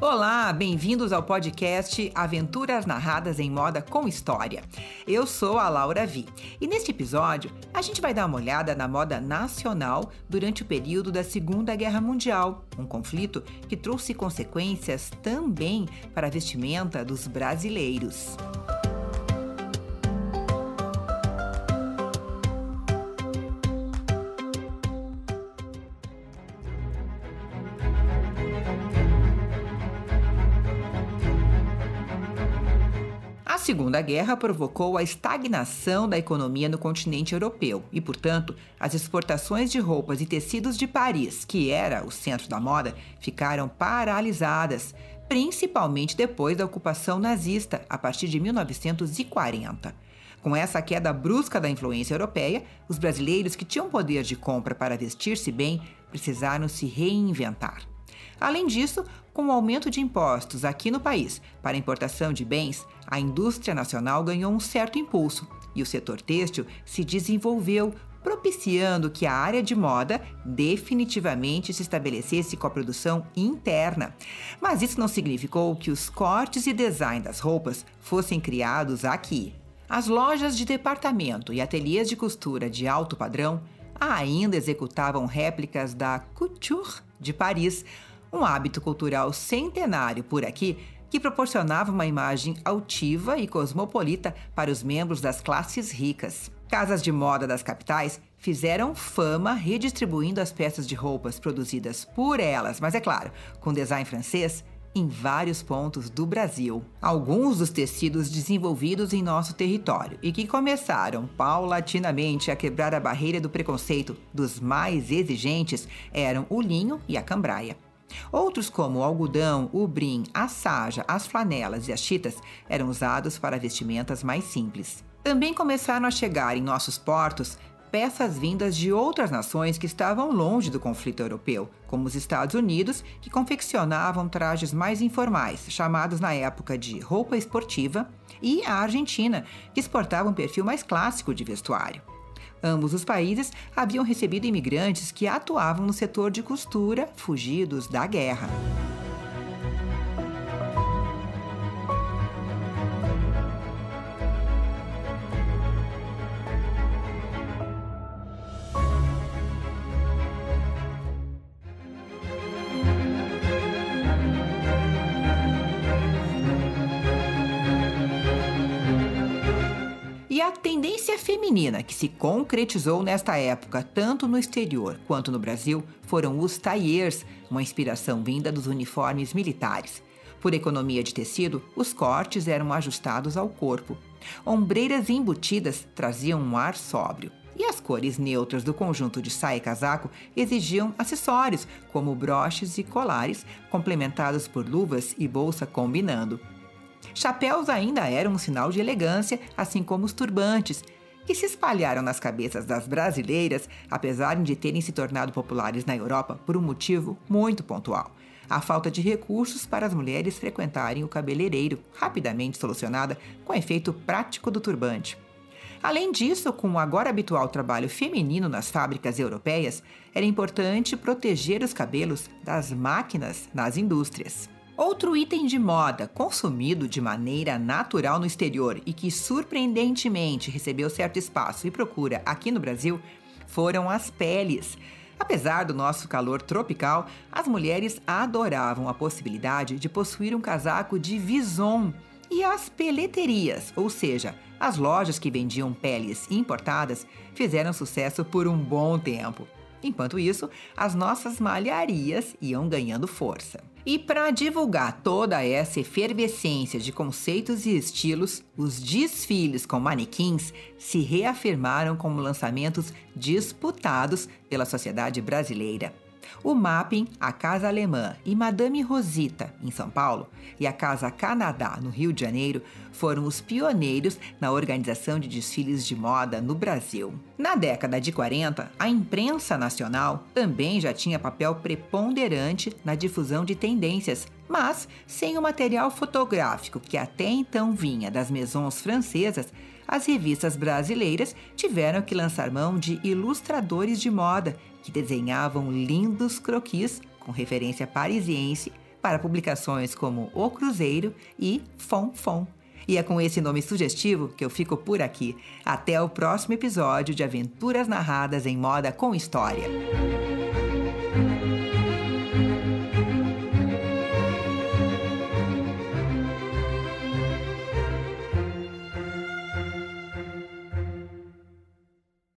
Olá, bem-vindos ao podcast Aventuras Narradas em Moda com História. Eu sou a Laura Vi e neste episódio a gente vai dar uma olhada na moda nacional durante o período da Segunda Guerra Mundial, um conflito que trouxe consequências também para a vestimenta dos brasileiros. Segunda Guerra provocou a estagnação da economia no continente europeu e, portanto, as exportações de roupas e tecidos de Paris, que era o centro da moda, ficaram paralisadas, principalmente depois da ocupação nazista, a partir de 1940. Com essa queda brusca da influência europeia, os brasileiros que tinham poder de compra para vestir-se bem precisaram se reinventar. Além disso, com o aumento de impostos aqui no país para importação de bens, a indústria nacional ganhou um certo impulso e o setor têxtil se desenvolveu, propiciando que a área de moda definitivamente se estabelecesse com a produção interna. Mas isso não significou que os cortes e design das roupas fossem criados aqui. As lojas de departamento e ateliês de costura de alto padrão ainda executavam réplicas da couture de Paris, um hábito cultural centenário por aqui que proporcionava uma imagem altiva e cosmopolita para os membros das classes ricas. Casas de moda das capitais fizeram fama redistribuindo as peças de roupas produzidas por elas, mas é claro, com design francês em vários pontos do Brasil. Alguns dos tecidos desenvolvidos em nosso território e que começaram paulatinamente a quebrar a barreira do preconceito dos mais exigentes eram o linho e a cambraia. Outros, como o algodão, o brim, a saja, as flanelas e as chitas, eram usados para vestimentas mais simples. Também começaram a chegar em nossos portos peças vindas de outras nações que estavam longe do conflito europeu, como os Estados Unidos, que confeccionavam trajes mais informais, chamados na época de roupa esportiva, e a Argentina, que exportava um perfil mais clássico de vestuário. Ambos os países haviam recebido imigrantes que atuavam no setor de costura, fugidos da guerra. E a tendência feminina que se concretizou nesta época, tanto no exterior quanto no Brasil, foram os tailleurs, uma inspiração vinda dos uniformes militares. Por economia de tecido, os cortes eram ajustados ao corpo. Ombreiras embutidas traziam um ar sóbrio. E as cores neutras do conjunto de saia e casaco exigiam acessórios, como broches e colares, complementados por luvas e bolsa combinando. Chapéus ainda eram um sinal de elegância, assim como os turbantes, que se espalharam nas cabeças das brasileiras, apesar de terem se tornado populares na Europa por um motivo muito pontual. A falta de recursos para as mulheres frequentarem o cabeleireiro, rapidamente solucionada com o efeito prático do turbante. Além disso, com o agora habitual trabalho feminino nas fábricas europeias, era importante proteger os cabelos das máquinas nas indústrias. Outro item de moda consumido de maneira natural no exterior e que surpreendentemente recebeu certo espaço e procura aqui no Brasil foram as peles. Apesar do nosso calor tropical, as mulheres adoravam a possibilidade de possuir um casaco de vison. E as peleterias, ou seja, as lojas que vendiam peles importadas, fizeram sucesso por um bom tempo. Enquanto isso, as nossas malharias iam ganhando força. E para divulgar toda essa efervescência de conceitos e estilos, os desfiles com manequins se reafirmaram como lançamentos disputados pela sociedade brasileira. O Mapping, a Casa Alemã e Madame Rosita, em São Paulo, e a Casa Canadá, no Rio de Janeiro, foram os pioneiros na organização de desfiles de moda no Brasil. Na década de 40, a imprensa nacional também já tinha papel preponderante na difusão de tendências, mas sem o material fotográfico que até então vinha das maisons francesas, as revistas brasileiras tiveram que lançar mão de ilustradores de moda que desenhavam lindos croquis com referência parisiense para publicações como O Cruzeiro e Fom Fom. E é com esse nome sugestivo que eu fico por aqui. Até o próximo episódio de Aventuras Narradas em Moda com História.